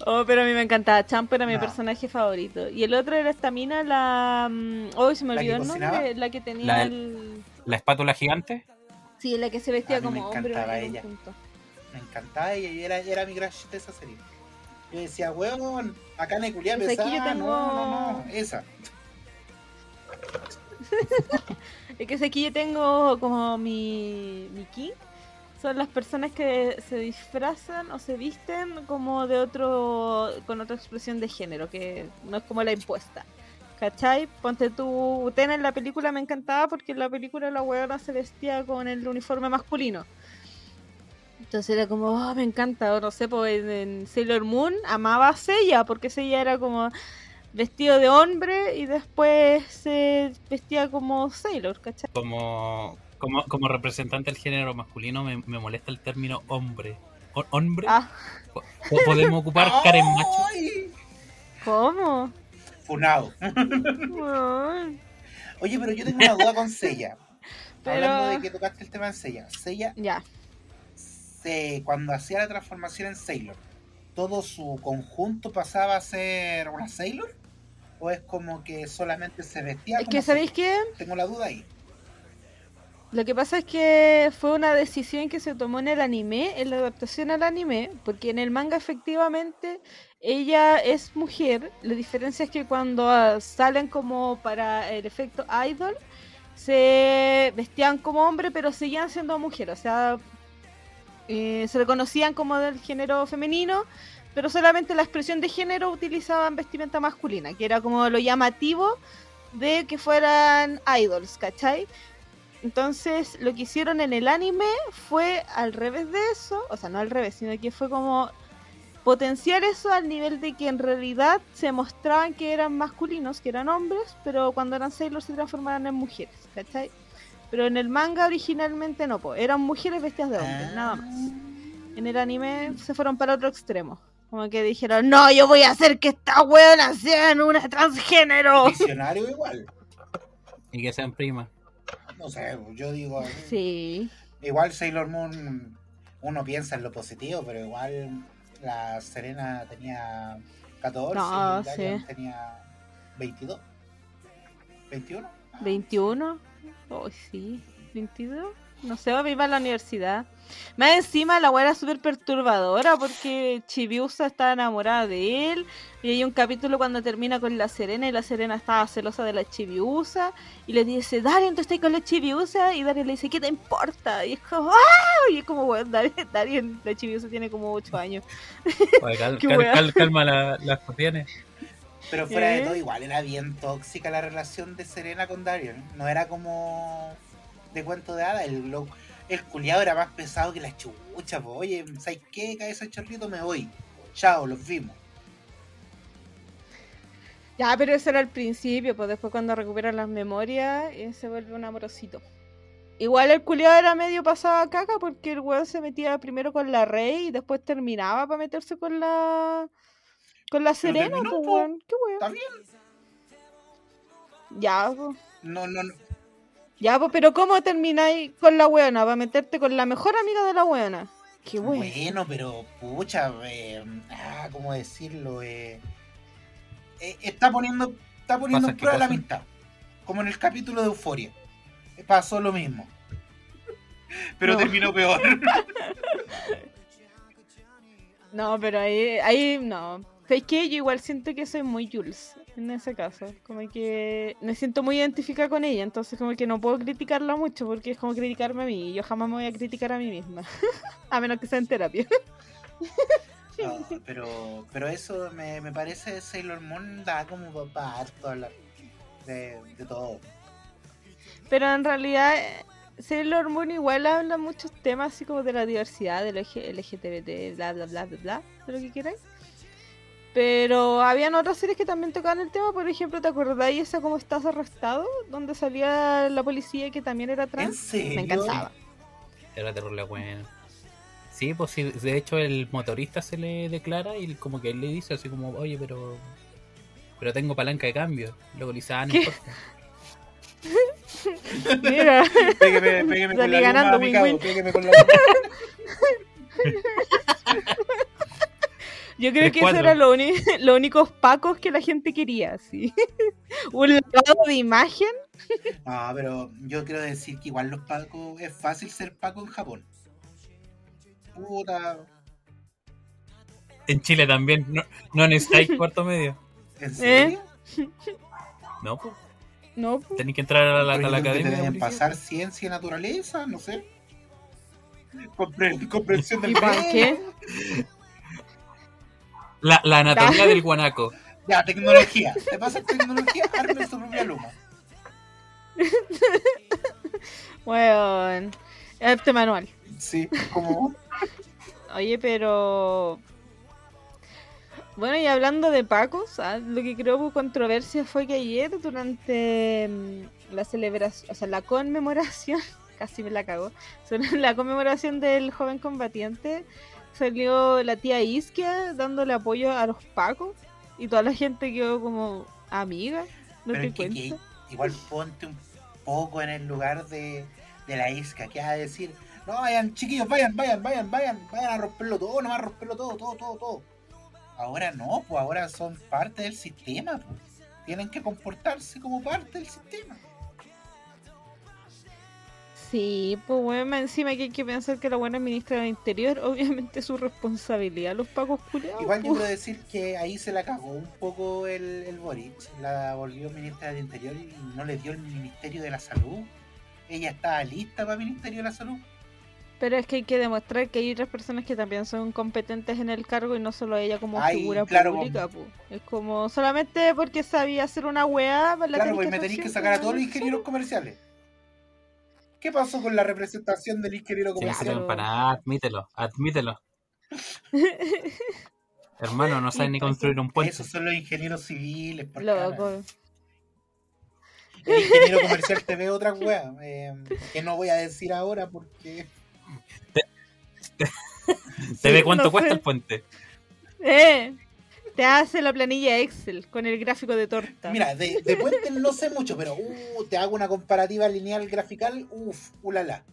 Oh, pero a mí me encantaba. Champ era mi No. personaje favorito. Y el otro era esta mina, la. mm, Oh, se me ¿La que olvidó el nombre. La que tenía La- el. La espátula gigante. Sí, la que se vestía mí me como hombre. encantaba ella. me encantaba ella y era, era mi crush de esa serie yo decía weón acá en culia Pues pesada tengo- no no no esa es que aquí yo tengo como mi, mi king. Son las personas que se disfrazan o se visten como de otro, con otra expresión de género, que no es como la impuesta. ¿Cachai? Ponte tu Utena en la película me encantaba porque en la película la huevona se vestía con el uniforme masculino. Entonces era como, oh, me encanta, o no sé, pues en Sailor Moon amaba a Seiya porque Seiya era como vestido de hombre y después se vestía como Sailor, ¿cachai? Como, como, como representante del género masculino me, me molesta el término hombre. O- ¿Hombre? Ah, Po- ¿Podemos ocupar Karen Macho? ¿cómo? Funado. Oye, pero yo tengo una duda con Sella. Pero- Hablando de que tocaste el tema en Sella. Sella, ya. se, cuando hacía la transformación en Sailor, ¿todo su conjunto pasaba a ser una Sailor? ¿O es como que solamente se vestía Es como que, ¿sabéis qué? Tengo la duda ahí. Lo que pasa es que fue una decisión que se tomó en el anime, en la adaptación al anime, porque en el manga efectivamente ella es mujer. La diferencia es que cuando ah, salen como para el efecto idol, se vestían como hombre, pero seguían siendo mujer. O sea, eh, se reconocían como del género femenino, pero solamente la expresión de género utilizaban vestimenta masculina, que era como lo llamativo de que fueran idols, ¿cachai? Entonces, lo que hicieron en el anime fue al revés de eso, o sea, no al revés, sino que fue como potenciar eso al nivel de que en realidad se mostraban que eran masculinos, que eran hombres, pero cuando eran Sailor se transformaban en mujeres, ¿cachai? Pero en el manga originalmente no, po, eran mujeres vestidas de hombres, nada más. En el anime se fueron para otro extremo. Como que dijeron, no, yo voy a hacer que esta weona sea una transgénero. Visionario igual. Y que sean primas. No sé, yo digo. Sí. Igual Sailor Moon, uno piensa en lo positivo, pero igual la Serena tenía 14 No, y sí. tenía 22. 21. 21. Oh, sí. 22. No sé, va a ir a la universidad. Más encima la weá era súper perturbadora porque Chibiusa estaba enamorada de él. Y hay un capítulo cuando termina con la Serena y la Serena estaba celosa de la Chibiusa. Y le dice, Darien, tú estás con la Chibiusa. Y Darien le dice, ¿qué te importa? Y es como, ¡ah! Y es como, weón, Darien, Darien, la Chibiusa tiene como 8 años. Oye, cal- Qué cal- wea. cal- calma la- las cuestiones. Pero fuera de todo, igual era bien tóxica la relación de Serena con Darian. No era como de cuento de hada. El, lo- el culiado era más pesado que la chucha. po. Oye, ¿sabes qué? Cabeza chorrito, me voy. Chao, los vimos. Ya, pero eso era al principio, pues después cuando recuperan las memorias eh, se vuelve un amorosito. Igual el culiado era medio pasado a caca porque el weón se metía primero con la rey y después terminaba para meterse con la con la serena, terminó, pues po. weón. Qué weón. ¿Está bien? Ya, pues. No, no, no. Ya, pues, pero ¿cómo termináis con la weona? ¿Para meterte con la mejor amiga de la weona? Qué weón. Bueno, pero pucha, eh, ah, ¿cómo decirlo? Eh, eh, está poniendo, está poniendo ¿Pasa en prueba la amistad. Como en el capítulo de Euforia. Pasó lo mismo. Pero No. terminó peor. No, pero ahí, ahí no. ¿Sabes qué? Yo igual siento que soy muy Jules en ese caso. Como que me siento muy identificada con ella, entonces como que no puedo criticarla mucho porque es como criticarme a mí y yo jamás me voy a criticar a mí misma. a menos que sea en terapia. No, pero, pero eso me, me parece Sailor Moon da como harto hablar de, de todo. Pero en realidad Sailor Moon igual habla muchos temas así como de la diversidad, del LG LGTBT, bla bla bla bla bla, de lo que queráis. Pero habían otras series que también tocaban el tema, por ejemplo, ¿te acordáis esa como estás arrestado? Donde salía la policía que también era ¿En trans. serio? Me encantaba. Era terrible bueno. Sí, pues sí, de hecho el motorista se le declara y como que él le dice así como, oye, pero pero tengo palanca de cambio. Luego le dice, ah, no ¿Qué? importa. Mira, Pégueme, pégueme con la ganando, luma, win, Mikado, win. pégueme con la luma. yo creo que eso era lo, los únicos pacos que la gente quería, sí. Un lavado de imagen. No, pero yo quiero decir que igual los pacos, es fácil ser paco en Japón. Puta, En Chile también, no, no necesitáis cuarto medio. ¿en serio? No, pues. No, pues. Tenés que entrar a la, a la que academia. policía. pasar ciencia y naturaleza, no sé. Compre- comprensión del ¿Y para qué? La, la anatomía del guanaco. Ya, tecnología. Te pasas tecnología, arme su propia luma. Bueno, arte manual. Sí, como. Oye, pero. Bueno, y hablando de Pacos, ah, lo que creó controversia fue que ayer, durante mm, la celebración, o sea, la conmemoración, casi me la cago, sobre la conmemoración del joven combatiente, salió la tía Isquia dándole apoyo a los Pacos y toda la gente quedó como amiga. ¿No Pero te que, que igual ponte un poco en el lugar de, de la isca. ¿Qué vas a decir? No, vayan, chiquillos, vayan, vayan, vayan, vayan, vayan a romperlo todo, nomás romperlo todo, todo, todo, todo. Ahora no, pues ahora son parte del sistema, pues. Tienen que comportarse como parte del sistema. Sí, pues bueno, encima que hay que pensar que la buena ministra del Interior, obviamente es su responsabilidad, los Pacos culiados. Igual yo pues. quiero decir que ahí se la cagó un poco el, el Boric. La volvió ministra del Interior y no le dio el Ministerio de la Salud. Ella estaba lista para el Ministerio de la Salud. Pero es que hay que demostrar que hay otras personas que también son competentes en el cargo y no solo ella como Ay, figura claro, pública. Es como solamente porque sabía hacer una weá. la Claro, pues me tenéis que sacar a todos los ingenieros comerciales. ¿Qué pasó con la representación del ingeniero Sí, comercial? admítelo, admítelo. Hermano, no sabes ni construir un puente. Esos son los ingenieros civiles. por Loco. El ingeniero comercial te ve otra wea. eh, que no voy a decir ahora porque. Te ve Sí, cuánto no cuesta sé. el puente. Eh, te hace la planilla Excel con el gráfico de torta. Mira, de, de puentes no sé mucho, pero uh, te hago una comparativa lineal grafical. Uff, ulala.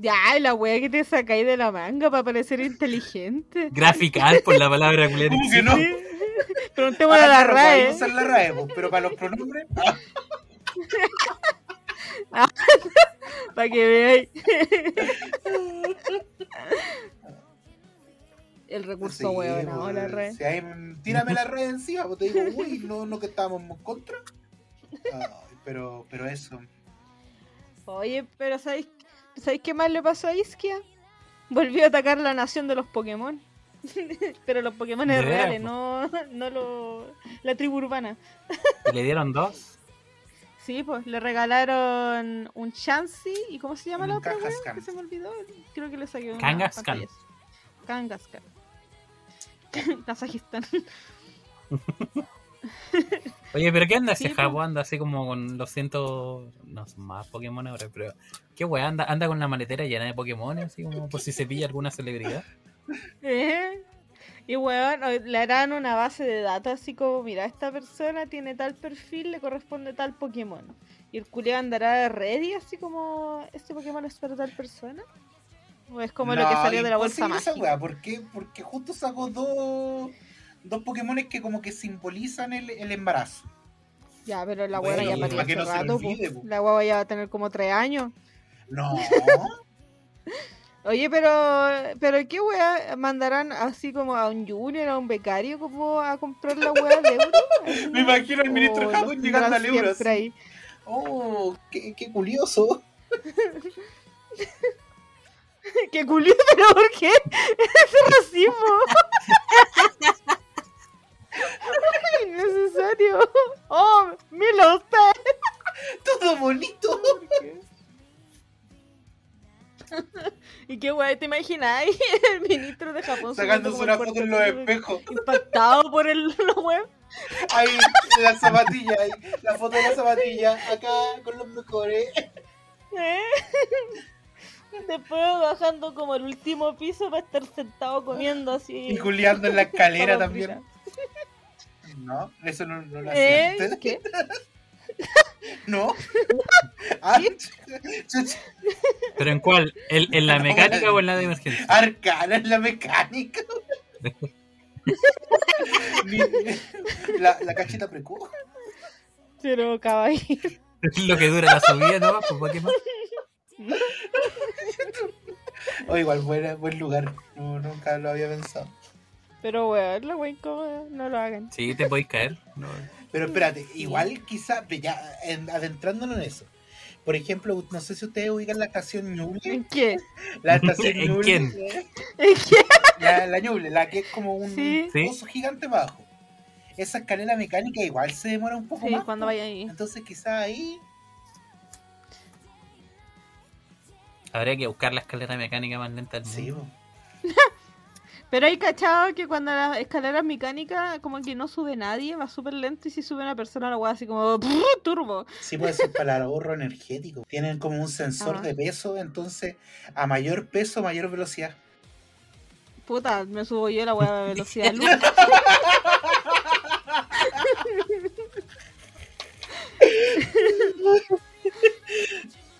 Ya, la weá que te sacáis de la manga para parecer inteligente. Grafical por la palabra. ¿Cómo que no? Sí. Preguntémosle a Ah, la RAE. usar la RAE, pues, pero para los pronombres. ah, Para que veáis. El recurso sí, weón, no, la red. si ahí, mm, tírame la RAE encima, pues te digo, uy, no, no que estábamos en contra. Pero, pero eso. Oye, pero ¿sabéis, ¿sabéis qué más le pasó a Isquia? Volvió a atacar la nación de los Pokémon. pero los Pokémon ¿De veras, reales, no, no lo, la tribu urbana. Y le dieron dos. Sí, pues le regalaron un Chansey y ¿cómo se llama la Un otra. Que se me olvidó. Creo que le saqué una Kangaskhan. Kangaskhan. Kazajistán. Oye, pero ¿qué anda ese Sí, Jabo? Anda así como con los cientos. No son más Pokémon ahora, pero. ¿Qué weá? Anda, anda con la maletera llena de Pokémon, así como por si se pilla alguna celebridad. ¿Eh? Y weón, le harán una base de datos así como, mira, esta persona tiene tal perfil, le corresponde tal Pokémon. Y el culiao andará ready así como, ¿este Pokémon es para tal persona? Es como lo que salió de la bolsa esa mágica. weá, ¿Por qué? Porque justo sacó dos, dos Pokémon que como que simbolizan el, el embarazo. Ya, pero la Bueno, ya parió hace no rato, olvide. La hueva ya va a tener como tres años. No, Oye, pero, pero ¿qué wea mandarán así como a un junior, a un becario, como a comprar la wea de euro? Me imagino al ministro o Jabón los llegando al euro. así. Oh, qué, qué curioso. ¡Qué culio! ¿Pero por qué? ¡Ese racismo! ¡Innecesario! ¡Oh! ¡Mira usted! Todo bonito. ¿Y qué guay te imagináis? El ministro de Japón Sacándose una foto en los espejos. Impactado por el web. Ahí, la zapatilla, ahí, la foto de la zapatilla, acá con los mejores. ¿Eh? Después bajando como el último piso para estar sentado comiendo así. Y culiando en la escalera también. No, eso no, no lo ¿Eh? hacía usted. ¿Qué? No. Ah, ¿Pero en cuál? ¿En, en la mecánica o en la de emergencia? Arcana en la mecánica. Ni- la, la cachita precoz. Pero caballero. Lo que dura la subida, ¿no? Pues, ¿para qué más? O igual, buen, buen lugar. No, nunca lo había pensado. Pero weón, la wey incómoda, no lo hagan. Sí, te podéis caer. No. Pero espérate, igual quizá, ya en- adentrándonos en eso. Por ejemplo, no sé si ustedes ubican la estación Ñuble. ¿En qué? La estación ¿En Ñuble. quién? ¿En qué? La, la Ñuble, la que es como un Sí. Sí. pozo gigante abajo. Esa escalera mecánica igual se demora un poco Sí, más. cuando vaya ahí. Entonces quizá ahí. Habría que buscar la escalera mecánica más lenta del Sí, mundo. Pero hay cachado que cuando las escaleras mecánicas como que no sube nadie, va súper lento y si sube una persona la weá así como turbo. Sí puede ser para el ahorro energético. Tienen como un sensor Ah. de peso, entonces a mayor peso, mayor velocidad. Puta, me subo yo la weá de velocidad luz.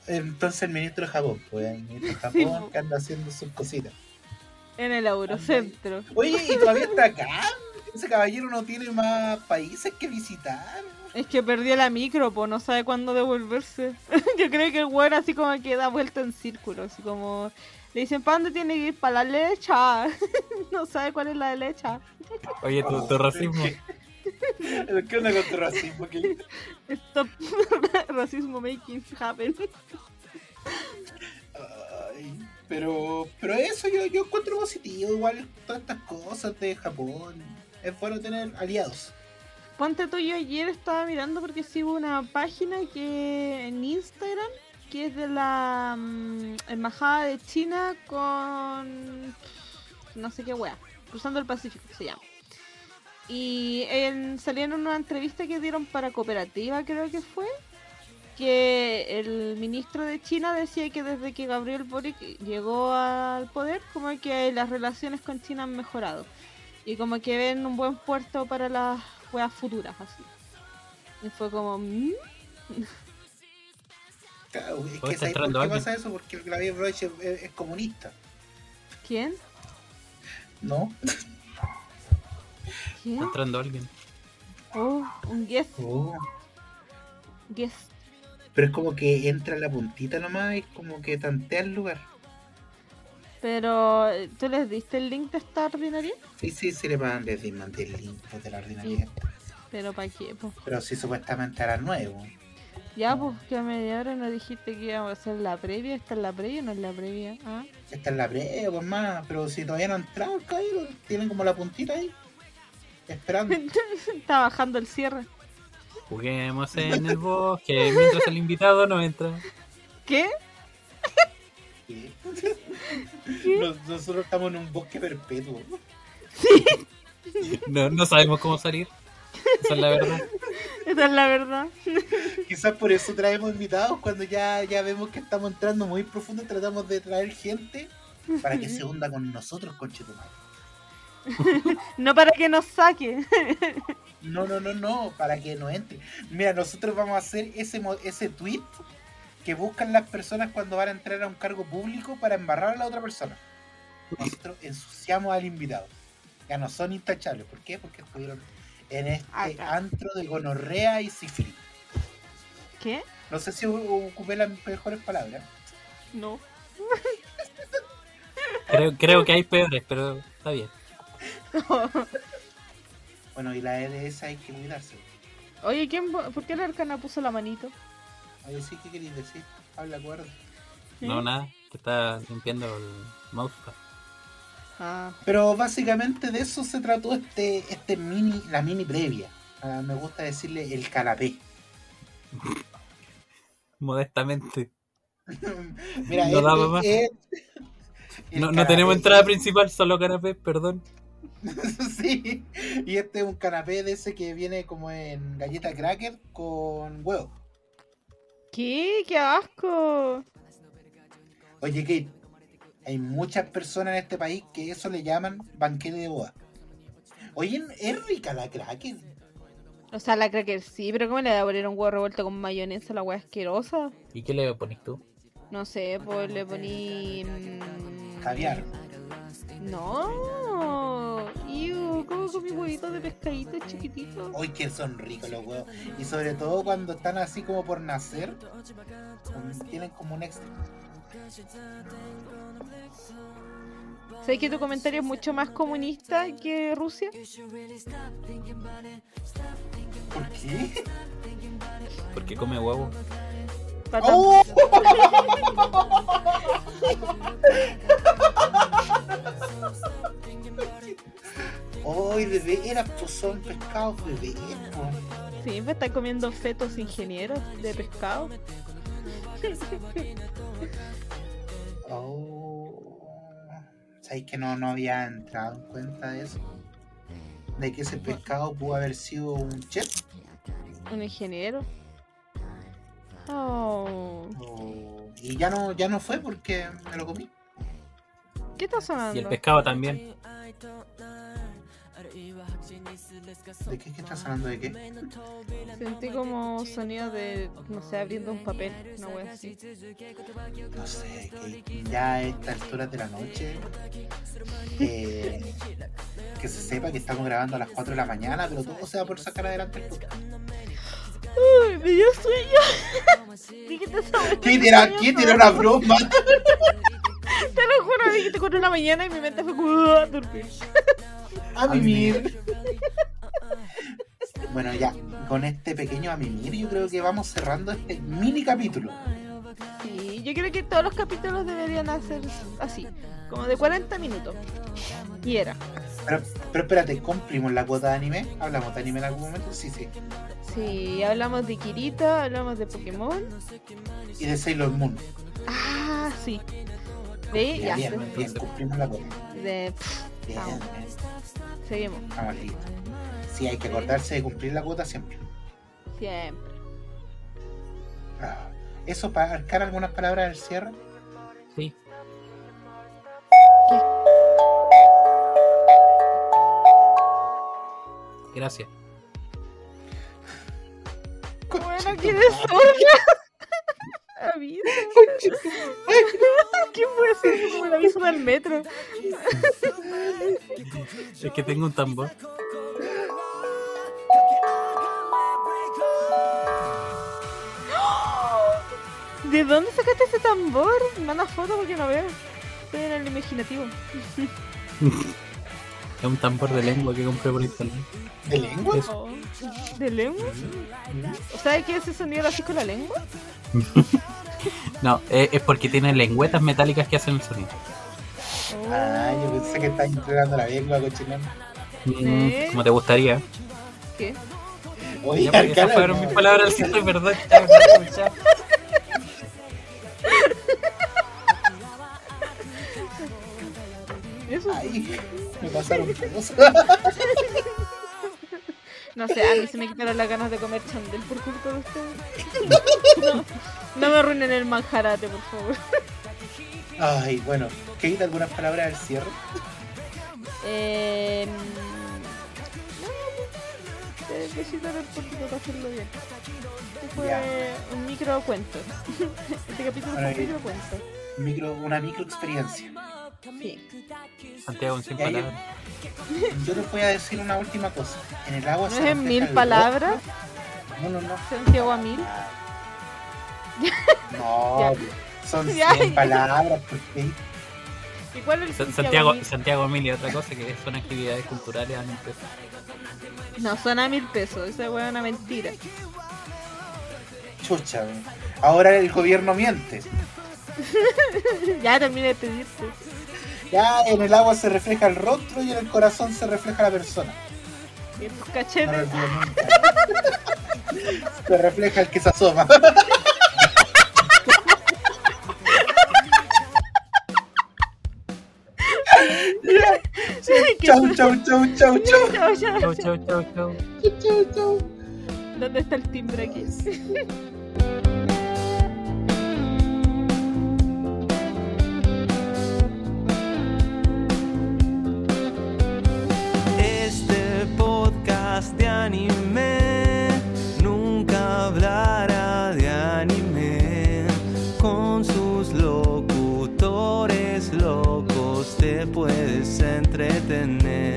Entonces el ministro de Japón, pues el ministro de Japón que anda haciendo sus cositas. en el Eurocentro. Oye, y todavía está acá. Ese caballero no tiene más países que visitar. Es que perdió la micro, pues no sabe cuándo devolverse. Yo creo que el weón así como que da vuelta en círculo, así como le dicen, ¿para dónde tiene que ir? Para la lecha. no sabe cuál es la lecha. Oye, tu, tu racismo. ¿Qué onda con tu racismo? Stop racismo making happen. Ay, pero, pero eso yo, yo encuentro positivo, igual todas estas cosas de Japón. Es bueno tener aliados. Ponte tú, yo ayer estaba mirando porque sigo una página que en Instagram que es de la mm, embajada de China con no sé qué wea, cruzando el Pacífico se llama. Y en, salieron una entrevista que dieron para cooperativa, creo que fue, que el ministro de China decía que desde que Gabriel Boric llegó al poder, como que las relaciones con China han mejorado. Y como que ven un buen puerto para las weas futuras, así. Y fue como... ¿mm? Claro, es que ¿sabes por qué alguien. pasa eso? Porque el Gabriel Boric es comunista, ¿Quién? ¿no? Entrando alguien. Oh, un guest. Oh, guest. Pero es como que entra la puntita nomás y como que tantea el lugar. Pero, ¿tú les diste el link de esta ordinaria? Sí, sí, sí le pagan desde mandé el link de la ordinaria. Pero ¿para qué? Pues? Pero sí supuestamente era nuevo. Ya, pues, que a media hora nos dijiste que íbamos a hacer la previa. ¿Esta es la previa o no es la previa? ¿Ah? Esta es la prueba, pues más. Pero si todavía no han entrado, cabrón, tienen como la puntita ahí. Esperando. Está bajando el cierre. Juguemos en el bosque mientras el invitado no entra. ¿Qué? ¿Qué? Nos- Nosotros estamos en un bosque perpetuo. No, no sabemos cómo salir. Esa es la verdad. Esa es la verdad. Quizás por eso traemos invitados cuando ya, ya vemos que estamos entrando muy profundo. Tratamos de traer gente para que se hunda con nosotros, conchetumare. No para que nos saque. No, no, no, no, para que no entre. Mira, nosotros vamos a hacer ese, mo- ese tweet que buscan las personas cuando van a entrar a un cargo público para embarrar a la otra persona. Nosotros ensuciamos al invitado. Ya no son intachables. ¿Por qué? Porque estuvieron en este Acá. antro de gonorrea y sífilis. ¿Qué? No sé si o- ocupé las mejores palabras. No. Creo, creo que hay peores, pero está bien. Bueno, y la EDS hay que cuidarse. Oye, ¿quién, po- ¿por qué la arcana puso la manito? Oye, sí, ¿qué queréis decir? Habla cuerda. No, nada. Que está limpiando el mousepad. Ah, Pero básicamente de eso se trató este, este mini, la mini previa. Ah, me gusta decirle el canapé. Modestamente. Mira, No este No, no tenemos entrada principal, solo canapé, perdón. sí, y este es un canapé de ese que viene como en galleta cracker con huevo. ¿Qué? ¡Qué asco! Oye, Kate, hay muchas personas en este país que eso le llaman banquete de boda. Oye, es rica la cracker. O sea, la cracker sí, pero ¿cómo le voy a poner un huevo revuelto con mayonesa a la hueá asquerosa? ¿Y qué le pones tú? No sé, pues le poní... mm, Caviar. No. Iu, ¿cómo con mis huevitos de pescadito chiquititos? Hoy que son ricos los huevos. Y sobre todo cuando están así como por nacer. Tienen como un extra. ¿Sabes que tu comentario es mucho más comunista que Rusia? ¿Por qué? Porque come huevo. Patán. ¡Oh! ¡Ay, bebé! Era, pues son pescados bebés, po. Sí, me está comiendo fetos ingenieros de pescado. Oh. ¿Sabéis que no, no había entrado en cuenta de eso? De que ese pescado pudo haber sido un chef. Un ingeniero. Oh. Oh, Y ya no, ya no fue porque me lo comí. ¿Qué está sonando? Y el pescado también. ¿De qué, qué estás hablando de qué? Sentí como sonido de, no sé, abriendo un papel, una wea así. No sé, que ya a estas alturas de la noche. eh, que se sepa que estamos grabando a las 4 de la mañana, pero todo se va por sacar adelante el podcast. Uy, me dio sueño. Dijiste ¿Quién dio ¿quién una broma? Te lo juro, dijiste con una mañana y mi mente fue como "Ah, dormir. A mimir. Bueno, ya, con este pequeño a mimir, yo creo que vamos cerrando este mini capítulo. Sí, yo creo que todos los capítulos deberían hacer así, como de 40 minutos. Y era. Pero, pero espérate, cumplimos la cuota de anime. ¿Hablamos de anime en algún momento? Sí, sí. Sí, hablamos de Kirita, hablamos de Pokémon. Y de Sailor Moon. Ah, sí. De, ya, Bien, de- bien, bien, cumplimos la cuota. de- Bien, Vamos. bien. seguimos. Estamos listos. Sí, hay que acordarse de cumplir la cuota siempre. Siempre. Ah, Eso para arcar algunas palabras del cierre. Sí. Gracias. Bueno, ¿quién es? Aviso. ¿Qué fue eso? Como el aviso del metro. Es que tengo un tambor. ¿De dónde sacaste ese tambor? Manda foto porque no veo. Estoy en el imaginativo. Es un tambor de lengua que compré por internet. ¿De lengua? Oh, ¿De lengua? ¿Sabes qué es ese sonido así con la lengua? No, es, es porque tiene lengüetas metálicas que hacen el sonido. Ah, yo pensé que estaba entregando la lengua cochinando. Mm, ¿Sí? Como te gustaría. ¿Qué? Oye, Ya, porque esas fueron mis palabras, si es verdad. Pasaron cosas. No sé, a mí se me quitaron las ganas de comer chandel por culpa de ustedes. No, no me arruinen el manjarate, por favor. Ay, bueno, ¿qué algunas palabras al cierre? Eh, no, necesito ver por qué para hacerlo bien. Este fue un micro cuento. Este capítulo fue un micro cuento. Micro, una micro experiencia. Sí. Santiago en 100 Ya, yo- palabras. Yo les voy a decir una última cosa. En el agua ¿No se es en refleja mil el palabras? rostro. No, no, no. Santiago a mil. No, Ya. son Ya, 100 ya. palabras. porque ¿Y cuál es el Sa- Santiago, Santiago, a mil? Santiago Emilia, otra cosa que son actividades culturales a mi empresa. No, son a mil pesos. Esa weá es una mentira. Chucha, ahora el gobierno miente. ya terminé de pedirte. Ya en el agua se refleja el rostro y en el corazón se refleja la persona. Y en tus cachetes. se refleja el que se asoma. ¿Qué chau, chau, chau, chau, chau. Chao, chao, Chau, chao. chau, chau, chau. Chau, chau. ¿Dónde está el timbre aquí? Anime nunca hablará de anime. Con sus locutores locos te puedes entretener.